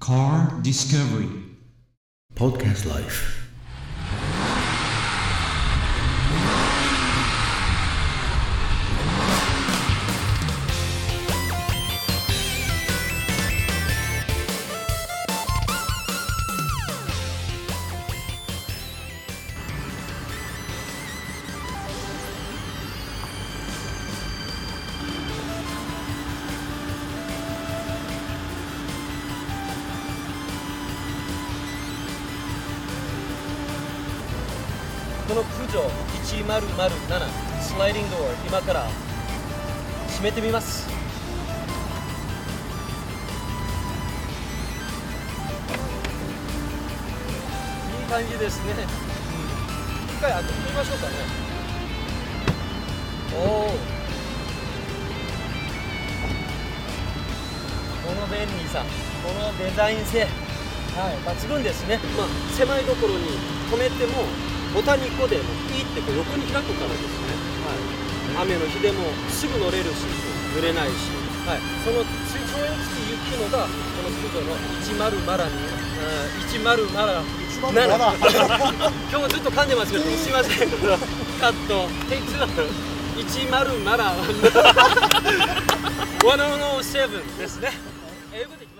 Car Discovery. Podcast Life この駆除1007スライディングドア今から閉めてみます。いい感じですね、一回開けてみましょうかね。おおこの便利さこのデザイン性。はい、抜群ですね、まあ、狭いところに止めてもボタン1個でもいいってこう横に開くからですね、はい、雨の日でもすぐ乗れるし濡れないし、はい、その水上につき行くのがこのスピードの107にあ107 7今日もずっと噛んでますけどすいませんカット。テイク2 107 107ですね英語でいきます